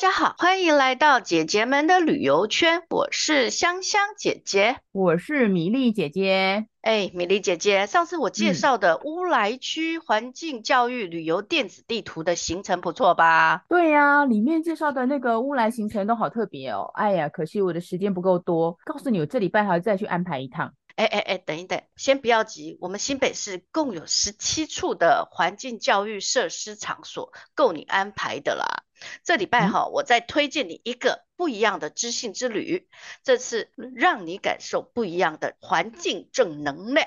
家好，欢迎来到姐姐们的旅游圈。我是香香姐姐，我是米粒姐姐。哎，米粒姐姐，上次我介绍的乌来区环境教育旅游电子地图的行程不错吧？对呀、啊，里面介绍的那个乌来行程都好特别哦。哎呀，可惜我的时间不够多。告诉你，我这礼拜还要再去安排一趟。哎哎哎，等一等，先不要急。我们新北市共有十七处的环境教育设施场所，够你安排的啦。这礼拜哈，我再推荐你一个不一样的知性之旅，这次让你感受不一样的环境正能量。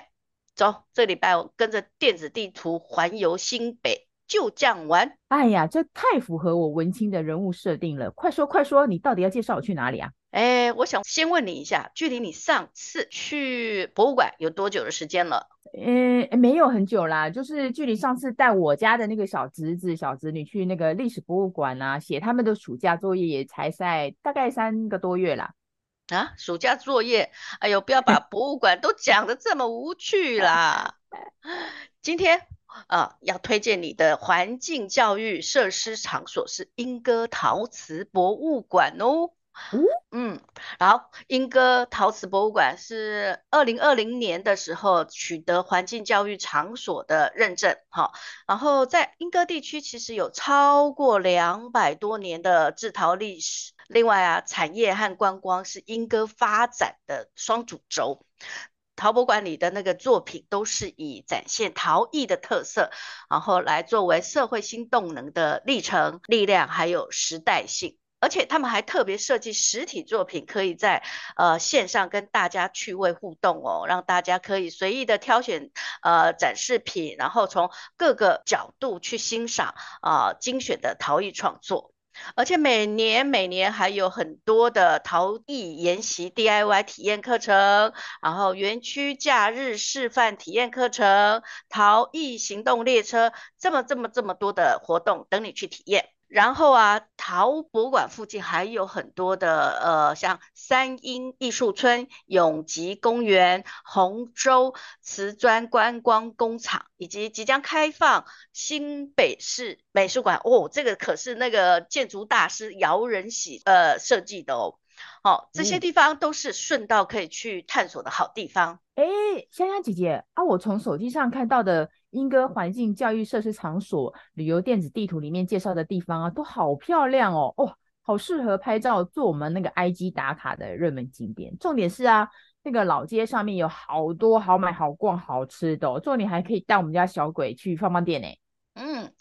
走，这礼拜我跟着电子地图环游新北，就这样玩。哎呀，这太符合我文青的人物设定了。快说快说，你到底要介绍我去哪里啊？哎，我想先问你一下，距离你上次去博物馆有多久的时间了？呃，没有很久啦，就是距离上次带我家的那个小侄子、小侄女去那个历史博物馆啊，写他们的暑假作业，也才在大概三个多月啦。啊，暑假作业？哎呦，不要把 博物馆都讲得这么无趣啦！今天啊，要推荐你的环境教育设施场所是莺歌陶瓷博物馆哦。嗯嗯，好，莺歌陶瓷博物馆是二零二零年的时候取得环境教育场所的认证，哈，然后在莺歌地区其实有超过两百多年的制陶历史。另外啊，产业和观光是莺歌发展的双主轴。陶博馆里的那个作品都是以展现陶艺的特色，然后来作为社会新动能的历程、力量，还有时代性。而且他们还特别设计实体作品，可以在呃线上跟大家趣味互动哦，让大家可以随意的挑选呃展示品，然后从各个角度去欣赏啊、呃、精选的陶艺创作。而且每年每年还有很多的陶艺研习 DIY 体验课程，然后园区假日示范体验课程、陶艺行动列车，这么这么这么多的活动等你去体验。然后啊，陶博物馆附近还有很多的呃，像三莺艺术村、永吉公园、红州瓷砖观光工厂，以及即将开放新北市美术馆哦，这个可是那个建筑大师姚仁喜呃设计的哦。好、哦，这些地方都是顺道可以去探索的好地方。哎、嗯，香香姐姐啊，我从手机上看到的。莺歌环境教育设施场所旅游电子地图里面介绍的地方啊，都好漂亮哦，哦，好适合拍照做我们那个 IG 打卡的热门景点。重点是啊，那个老街上面有好多好买好逛好吃的哦，重点还可以带我们家小鬼去放放电呢。嗯。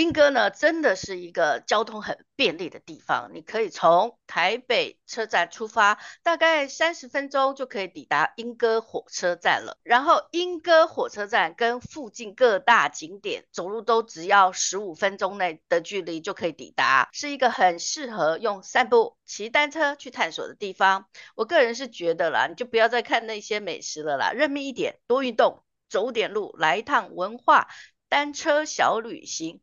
莺歌呢，真的是一个交通很便利的地方。你可以从台北车站出发，大概三十分钟就可以抵达莺歌火车站了。然后莺歌火车站跟附近各大景点走路都只要十五分钟内的距离就可以抵达，是一个很适合用散步、骑单车去探索的地方。我个人是觉得啦，你就不要再看那些美食了啦，认命一点，多运动，走点路，来一趟文化单车小旅行。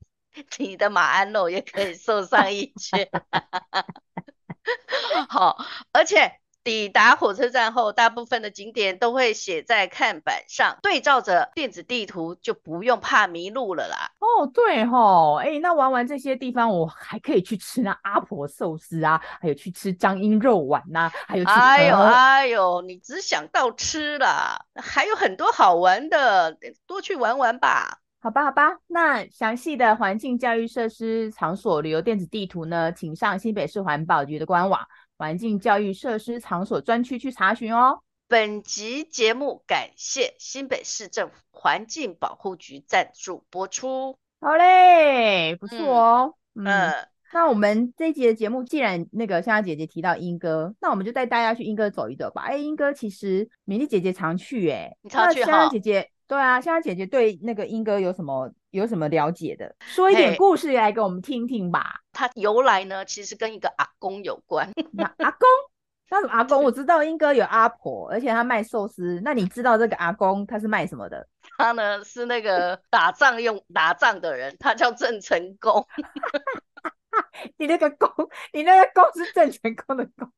你的马鞍肉也可以瘦上一圈，好，而且抵达火车站后，大部分的景点都会写在看板上，对照着电子地图就不用怕迷路了啦。哦，对吼，哎，那玩完这些地方，我还可以去吃那阿婆寿司啊，还有去吃彰英肉丸呐、啊，还有去哎呦哎呦，你只想到吃了，还有很多好玩的，多去玩玩吧。好吧，好吧，那详细的环境教育设施场所旅游电子地图呢，请上新北市环保局的官网环境教育设施场所专区去查询哦。本集节目感谢新北市政府环境保护局赞助播出。好嘞，不错哦。嗯，那我们这一集的节目，既然那个香香姐姐提到莺歌，那我们就带大家去莺歌走一走吧。哎，莺歌其实米粒姐姐常去，哎，你常去哈？香香姐姐。对啊，现在姐姐对那个英哥有什么有什么了解的？说一点故事来给我们听听吧。它由来呢，其实跟一个阿公有关。那阿公？那阿公？我知道英哥有阿婆，而且他卖寿司。那你知道这个阿公他是卖什么的？他呢是那个打仗用打仗的人，他叫郑成功。你那个公，你那个公是郑成功的公，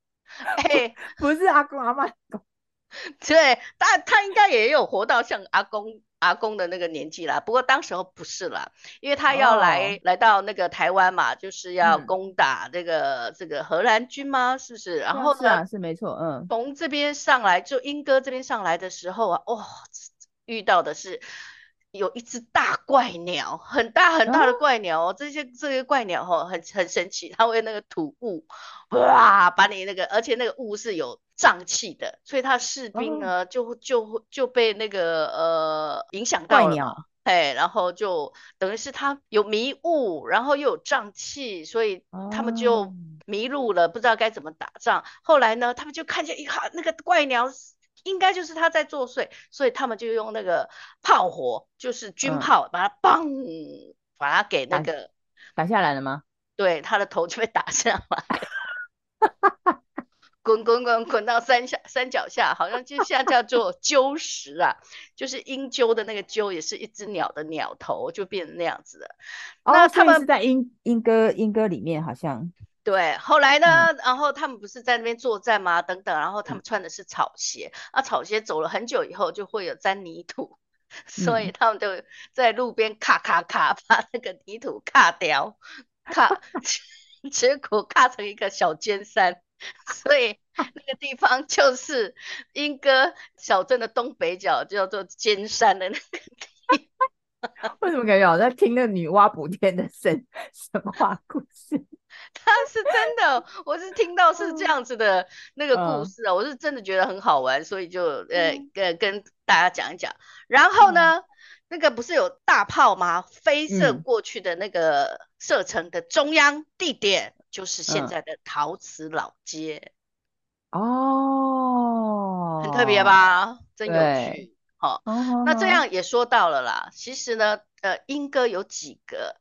哎，不是阿公阿嬷的公。对，但他应该也有活到像阿公阿公的那个年纪啦。不过当时候不是啦，因为他要来、哦、来到那个台湾嘛，就是要攻打这个、嗯、这个荷兰军吗？是不是？然后呢，是啊，是没错，嗯，从这边上来，就英哥这边上来的时候啊，哇、哦，遇到的是。有一只大怪鸟，很大很大的怪鸟哦。这些这些怪鸟哦，很很神奇，它会那个吐雾，哇，把你那个，而且那个雾是有瘴气的，所以他士兵呢、哦、就就就被那个呃影响到了，怪鸟，哎，然后就等于是他有迷雾，然后又有瘴气，所以他们就迷路了，哦、不知道该怎么打仗。后来呢，他们就看见一哈那个怪鸟。应该就是他在作祟，所以他们就用那个炮火，就是军炮，嗯、把它嘣，把它给那个打下来了吗？对，他的头就被打下来，滚滚滚滚到山下山脚下，好像就像叫做鸠石啊，就是鹰鸠的那个鸠，也是一只鸟的鸟头，就变成那样子的。哦、那他们是在鹰鹰歌鹰歌里面，好像。对，后来呢、嗯？然后他们不是在那边作战吗？等等，然后他们穿的是草鞋，啊，草鞋走了很久以后就会有沾泥土，嗯、所以他们就在路边咔咔咔把那个泥土咔掉，咔，结果咔成一个小尖山，所以那个地方就是莺歌小镇的东北角，叫做尖山的那个地方。为什么感觉我在听那女娲补天的神神 话故事？他是真的，我是听到是这样子的那个故事啊，我是真的觉得很好玩，所以就呃跟跟大家讲一讲。然后呢，那个不是有大炮吗？飞射过去的那个射程的中央地点就是现在的陶瓷老街哦，很特别吧？真有趣。好，那这样也说到了啦。其实呢，呃，英歌有几个。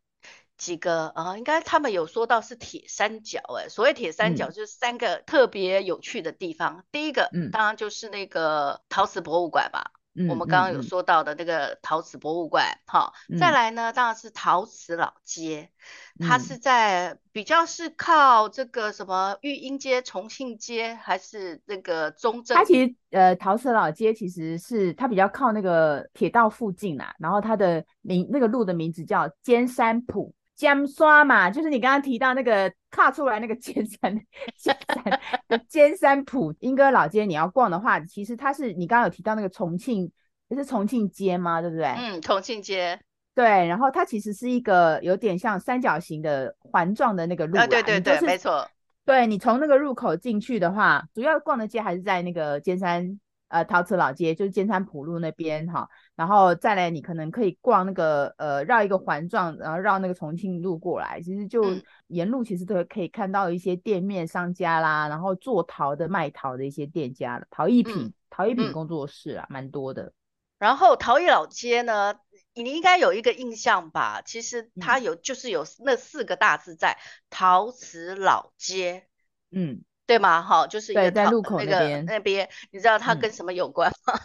几个啊、呃，应该他们有说到是铁三角哎，所谓铁三角就是三个特别有趣的地方。嗯、第一个、嗯，当然就是那个陶瓷博物馆吧、嗯，我们刚刚有说到的那个陶瓷博物馆，哈、嗯哦，再来呢，当然是陶瓷老街，嗯、它是在比较是靠这个什么育英街、重庆街，还是那个中正？它其实呃，陶瓷老街其实是它比较靠那个铁道附近啦，然后它的名那个路的名字叫尖山埔。尖刷嘛，就是你刚刚提到那个踏出来那个尖山，尖山的尖山浦莺歌老街，你要逛的话，其实它是你刚刚有提到那个重庆，就是重庆街吗？对不对？嗯，重庆街。对，然后它其实是一个有点像三角形的环状的那个路啊，对对对，就是、没错。对，你从那个入口进去的话，主要逛的街还是在那个尖山。呃，陶瓷老街就是尖山浦路那边哈，然后再来你可能可以逛那个呃绕一个环状，然后绕那个重庆路过来，其实就沿路其实都可以看到一些店面商家啦，然后做陶的卖陶的一些店家，陶艺品、嗯、陶艺品工作室啊，蛮、嗯、多的。然后陶艺老街呢，你应该有一个印象吧？其实它有、嗯、就是有那四个大字在陶瓷老街，嗯。对吗？好，就是一个在路口那边，那边你知道它跟什么有关吗？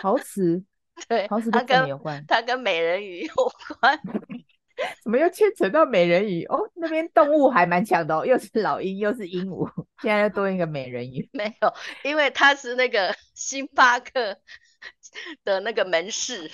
嗯、陶瓷，对，陶瓷跟什么有关？它跟美人鱼有关。怎么又牵扯到美人鱼？哦，那边动物还蛮强的哦，又是老鹰，又是鹦鹉，现在又多一个美人鱼。没有，因为它是那个星巴克的那个门市，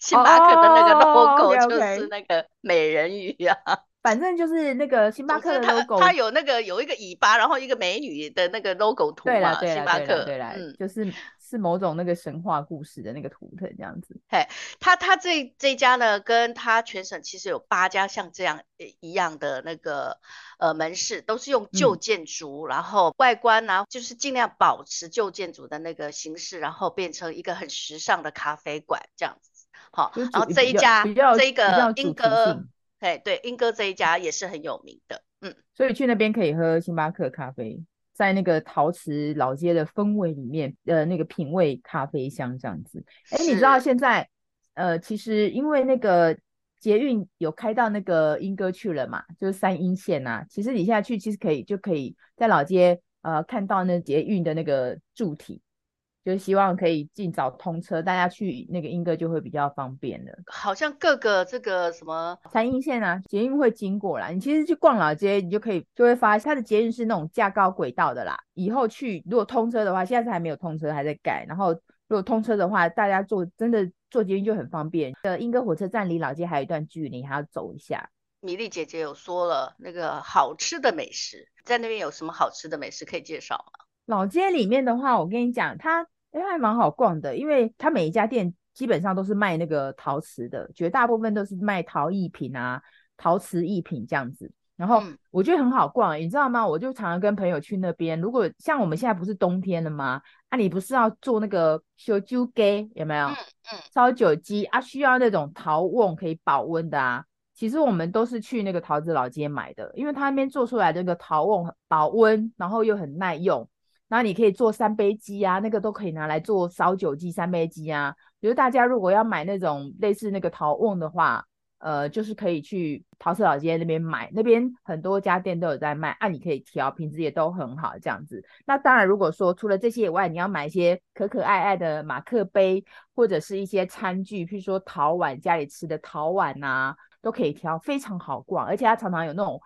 星巴克的那个 logo 就是那个美人鱼啊。Oh, okay, okay. 反正就是那个星巴克的 logo，它有那个有一个尾巴，然后一个美女的那个 logo 图嘛，星巴克，对啦，嗯，就是是某种那个神话故事的那个图腾这样子。嘿，他他这这家呢，跟他全省其实有八家像这样一样的那个呃门市，都是用旧建筑，嗯，然后外观啊，就是尽量保持旧建筑的那个形式，然后变成一个很时尚的咖啡馆这样子。好，然后这一家这一个莺歌。嘿对，莺歌这一家也是很有名的，嗯，所以去那边可以喝星巴克咖啡，在那个陶瓷老街的氛围里面，呃，那个品味咖啡香这样子。哎，你知道现在，呃，其实因为那个捷运有开到那个莺歌去了嘛，就是三莺线呐、啊，其实你现在去其实可以就可以在老街呃看到那捷运的那个柱体，就希望可以尽早通车，大家去那个莺歌就会比较方便了。好像各个这个什么三莺线啊，捷运会经过啦。你其实去逛老街，你就可以就会发现它的捷运是那种架高轨道的啦。以后去如果通车的话，现在是还没有通车，还在改。然后如果通车的话，大家坐真的坐捷运就很方便。呃，莺歌火车站离老街还有一段距离，还要走一下。米粒姐姐有说了那个好吃的美食，在那边有什么好吃的美食可以介绍吗？老街里面的话，我跟你讲，它哎还蛮好逛的，因为它每一家店基本上都是卖那个陶瓷的，绝大部分都是卖陶艺品啊、陶瓷艺品这样子。然后我觉得很好逛，你知道吗？我就常常跟朋友去那边。如果像我们现在不是冬天了吗？啊，你不是要做那个烧酒鸡有没有？嗯嗯，烧酒鸡啊，需要那种陶瓮可以保温的啊。其实我们都是去那个桃子老街买的，因为他那边做出来的那个陶瓮保温，然后又很耐用。然后你可以做三杯鸡啊，那个都可以拿来做烧酒鸡、三杯鸡啊。比如大家如果要买那种类似那个陶瓮的话，呃，就是可以去陶瓷老街那边买，那边很多家店都有在卖，啊，你可以挑，品质也都很好这样子。那当然，如果说除了这些以外，你要买一些可可爱爱的马克杯，或者是一些餐具，譬如说陶碗，家里吃的陶碗啊，都可以挑，非常好逛，而且它常常有那种。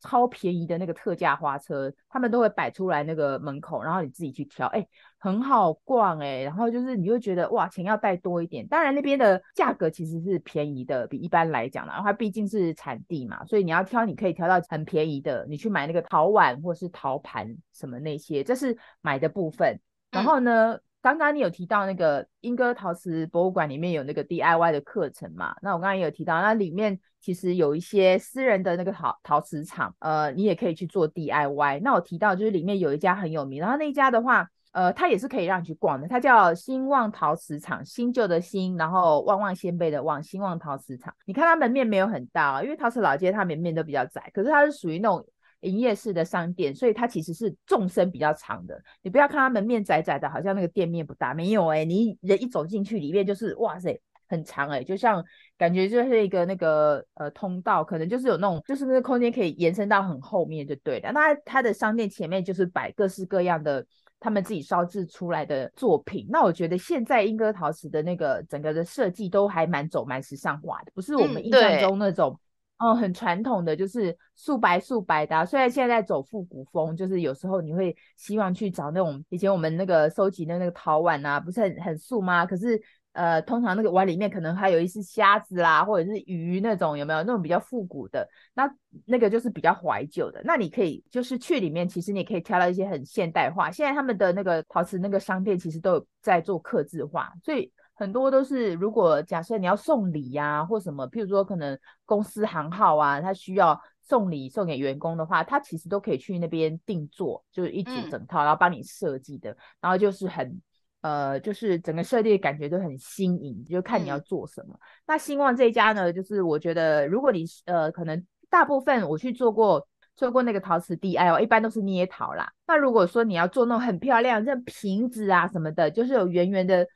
超便宜的那个特价花车，他们都会摆出来那个门口，然后你自己去挑，哎、欸，很好逛哎、欸。然后就是你会觉得哇，钱要带多一点。当然那边的价格其实是便宜的，比一般来讲啦，它毕竟是产地嘛，所以你要挑，你可以挑到很便宜的。你去买那个陶碗或是陶盘什么那些，这是买的部分。然后呢？嗯刚刚你有提到那个莺歌陶瓷博物馆里面有那个 DIY 的课程嘛？那我刚刚也有提到，那里面其实有一些私人的那个陶陶瓷厂，呃，你也可以去做 DIY。那我提到就是里面有一家很有名，然后那一家的话，呃，它也是可以让你去逛的，它叫兴旺陶瓷厂，新旧的新，然后旺旺仙贝的旺，兴旺陶瓷厂。你看它门面没有很大，因为陶瓷老街它门面都比较窄，可是它是属于那种。营业式的商店，所以它其实是纵深比较长的。你不要看它门面窄窄的，好像那个店面不大，没有哎、欸，你人一走进去，里面就是哇塞，很长哎、欸，就像感觉就是一个那个呃通道，可能就是有那种，就是那个空间可以延伸到很后面就对了。那它的商店前面就是摆各式各样的他们自己烧制出来的作品。那我觉得现在莺歌陶瓷的那个整个的设计都还蛮走蛮时尚化的，不是我们印象中那种。哦，很传统的，就是素白素白的啊。虽然现在走复古风，就是有时候你会希望去找那种以前我们那个收集的那个陶碗啊，不是很很素吗？可是呃，通常那个碗里面可能还有一只虾子啦，或者是鱼那种，有没有那种比较复古的？那那个就是比较怀旧的。那你可以就是去里面，其实你也可以挑到一些很现代化。现在他们的那个陶瓷那个商店其实都有在做刻字化，所以。很多都是，如果假设你要送礼呀、啊，或什么，譬如说可能公司行号啊，他需要送礼送给员工的话，他其实都可以去那边定做，就是一组整套，然后帮你设计的，然后就是很呃，就是整个设计的感觉都很新颖，就看你要做什么。嗯、那兴旺这一家呢，就是我觉得如果你呃，可能大部分我去做过做过那个陶瓷 DIY，一般都是捏陶啦。那如果说你要做那种很漂亮，像瓶子啊什么的，就是有圆圆的。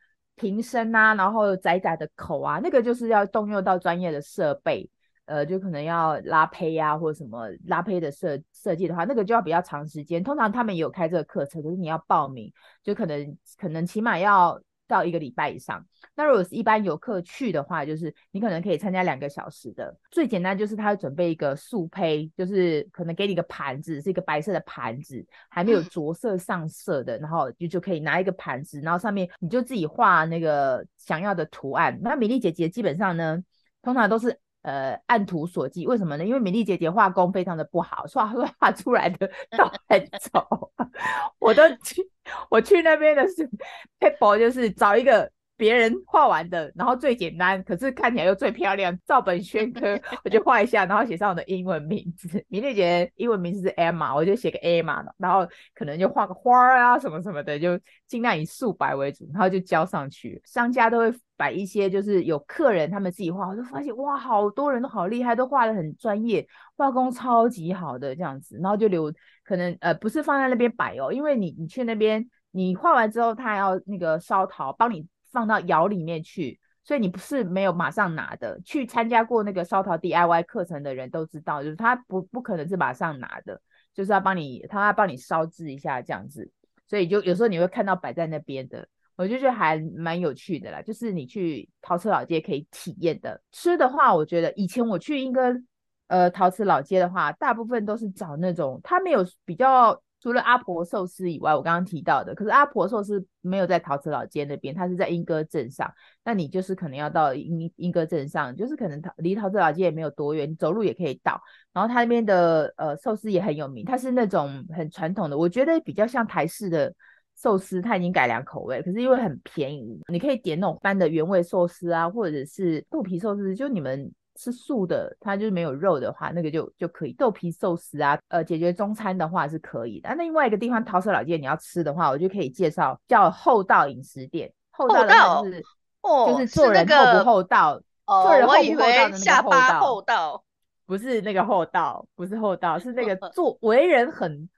瓶身啊，然后窄窄的口啊，那个就是要动用到专业的设备，呃，就可能要拉胚呀、啊，或者什么拉胚的设设计的话，那个就要比较长时间。通常他们也有开这个课程，可是你要报名，就可能可能起码要。到一个礼拜以上，那如果是一般游客去的话，就是你可能可以参加两个小时的。最简单就是他会准备一个素胚，就是可能给你一个盘子，是一个白色的盘子，还没有着色上色的，嗯、然后就就可以拿一个盘子，然后上面你就自己画那个想要的图案。那米粒姐姐基本上呢，通常都是。呃，按图索骥，为什么呢？因为米粒姐姐画工非常的不好，画 画出来的都很丑。我都去，我去那边的是 paper 就是找一个。别人画完的，然后最简单，可是看起来又最漂亮，照本宣科，我就画一下，然后写上我的英文名字。米粒姐英文名字是 Emma，我就写个 Emma，然后可能就画个花啊什么什么的，就尽量以素白为主，然后就交上去。商家都会摆一些，就是有客人他们自己画，我就发现哇，好多人都好厉害，都画得很专业，画工超级好的这样子，然后就留可能呃不是放在那边摆哦，因为你你去那边你画完之后，他还要那个烧陶帮你。放到窑里面去，所以你不是没有马上拿的。去参加过那个烧陶 DIY 课程的人都知道，就是他不不可能是马上拿的，就是要帮你，他要帮你烧制一下这样子。所以就有时候你会看到摆在那边的，我就觉得还蛮有趣的啦。就是你去陶瓷老街可以体验的。吃的话，我觉得以前我去莺歌呃陶瓷老街的话，大部分都是找那种它没有比较。除了阿婆寿司以外，我刚刚提到的，可是阿婆寿司没有在陶瓷老街那边，它是在莺歌镇上。那你就是可能要到莺莺歌镇上，就是可能离陶瓷老街也没有多远，走路也可以到。然后它那边的呃寿司也很有名，它是那种很传统的，我觉得比较像台式的寿司，它已经改良口味，可是因为很便宜，你可以点那种般的原味寿司啊，或者是豆皮寿司，就你们。是素的，它就是没有肉的话，那个就就可以豆皮寿司啊，呃，解决中餐的话是可以的。那另外一个地方，桃色老街你要吃的话，我就可以介绍叫厚道饮食店。厚道就是哦，就是做人厚不厚道，哦，做人厚不厚道，不是那个厚道，不是厚道，是那个 做为人很。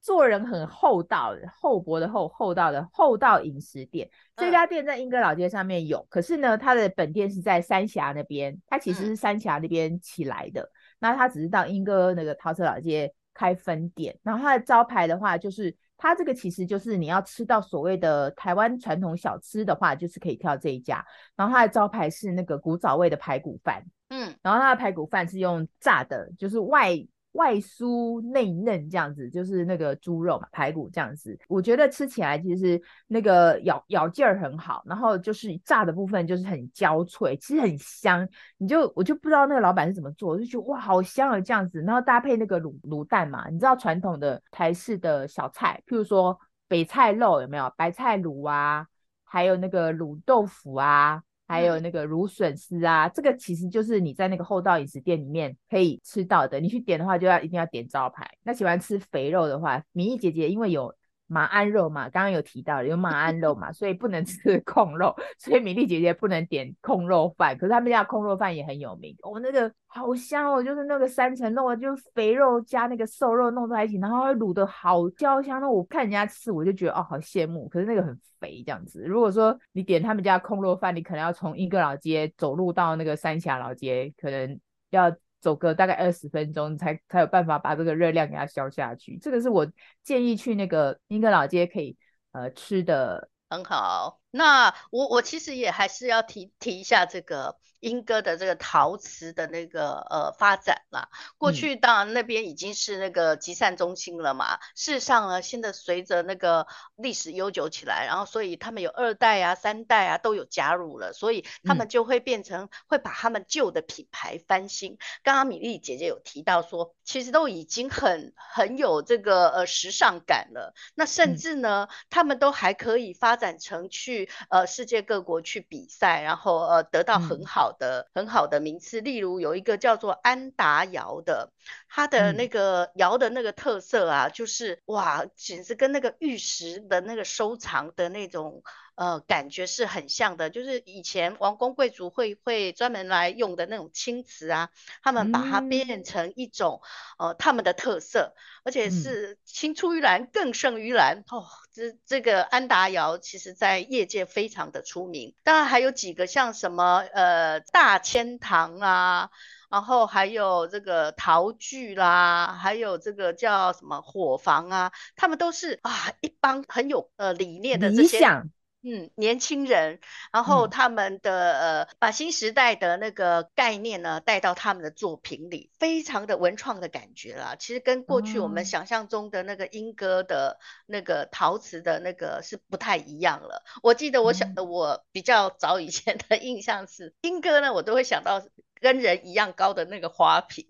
做人很厚道的，厚薄的厚，厚道的厚道饮食店。这家店在英歌老街上面有，可是呢，它的本店是在三峡那边，它其实是三峡那边起来的。那它只是到英歌那个陶瓷老街开分店。然后它的招牌的话，就是它这个其实就是你要吃到所谓的台湾传统小吃的话，就是可以挑这一家。然后它的招牌是那个古早味的排骨饭，嗯，然后它的排骨饭是用炸的，就是外。外酥内嫩这样子，就是那个猪肉嘛，排骨这样子，我觉得吃起来其实那个咬咬劲儿很好，然后就是炸的部分就是很焦脆，其实很香。你就我就不知道那个老板是怎么做，我就觉得哇，好香啊这样子，然后搭配那个卤卤蛋嘛，你知道传统的台式的小菜，譬如说北菜肉有没有？白菜卤啊，还有那个卤豆腐啊。还有那个芦笋丝啊、嗯，这个其实就是你在那个厚道饮食店里面可以吃到的。你去点的话，就要一定要点招牌。那喜欢吃肥肉的话，米粒姐姐因为有。马鞍肉嘛，刚刚有提到有马鞍肉嘛，所以不能吃 控肉，所以米粒姐姐不能点控肉饭。可是他们家控肉饭也很有名，哦，那个好香哦，就是那个三层肉，就肥肉加那个瘦肉弄在一起，然后卤的好焦香。那我看人家吃，我就觉得哦，好羡慕。可是那个很肥这样子。如果说你点他们家控肉饭，你可能要从英格老街走路到那个三峡老街，可能要。走个大概二十分钟才才有办法把这个热量给它消下去。这个是我建议去那个英格老街可以呃吃的很好。那我我其实也还是要提提一下这个英歌的这个陶瓷的那个呃发展啦。过去当然那边已经是那个集散中心了嘛。嗯、事实上呢，现在随着那个历史悠久起来，然后所以他们有二代啊、三代啊都有加入了，所以他们就会变成会把他们旧的品牌翻新。嗯、刚刚米粒姐姐有提到说，其实都已经很很有这个呃时尚感了。那甚至呢，嗯、他们都还可以发展成去。呃，世界各国去比赛，然后呃，得到很好的、嗯、很好的名次。例如有一个叫做安达窑的，它的那个窑的那个特色啊，嗯、就是哇，简直跟那个玉石的那个收藏的那种。呃，感觉是很像的，就是以前王公贵族会会专门来用的那种青瓷啊，他们把它变成一种、嗯、呃他们的特色，而且是青出于蓝更胜于蓝、嗯、哦。这这个安达窑其实在业界非常的出名，当然还有几个像什么呃大千堂啊，然后还有这个陶具啦，还有这个叫什么火房啊，他们都是啊一帮很有呃理念的这些。嗯，年轻人，然后他们的、嗯、呃，把新时代的那个概念呢带到他们的作品里，非常的文创的感觉啦。其实跟过去我们想象中的那个莺歌的那个陶瓷的那个是不太一样了。我记得我想的，我比较早以前的印象是莺歌呢，我都会想到跟人一样高的那个花瓶。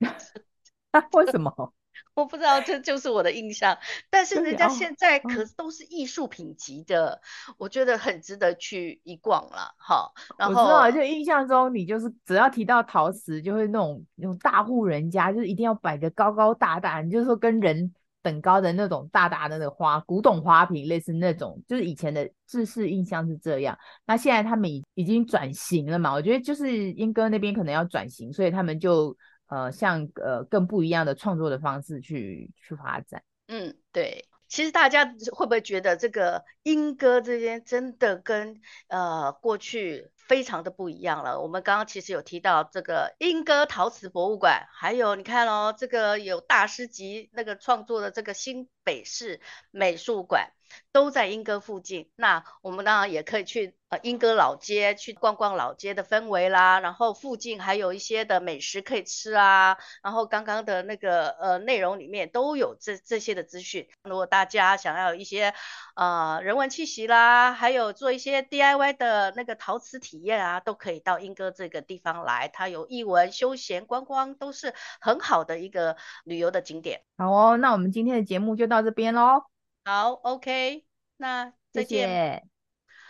为什么？我不知道，这就是我的印象。但是人家现在可是都是艺术品级的，哦，我觉得很值得去一逛了。哈，然后我知道，就印象中你就是只要提到陶瓷，就会那种那种大户人家，就是一定要摆个高高大大，你就是说跟人等高的那种大大的那个花古董花瓶，类似那种，就是以前的制式印象是这样。那现在他们已已经转型了嘛？我觉得就是英哥那边可能要转型，所以他们就。呃，像呃更不一样的创作的方式去去发展。嗯，对。其实大家会不会觉得这个英歌这边真的跟呃过去非常的不一样了。我们刚刚其实有提到这个莺歌陶瓷博物馆，还有你看哦，这个有大师级那个创作的这个新北市美术馆。都在莺歌附近，那我们当然也可以去呃莺歌老街去逛逛老街的氛围啦，然后附近还有一些的美食可以吃啊，然后刚刚的那个呃内容里面都有这这些的资讯。如果大家想要一些呃人文气息啦，还有做一些 DIY 的那个陶瓷体体验啊，都可以到莺歌这个地方来，它有艺文、休闲、观光都是很好的一个旅游的景点。好哦，那我们今天的节目就到这边喽。好，OK，那再见，谢谢，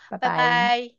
拜拜。拜拜。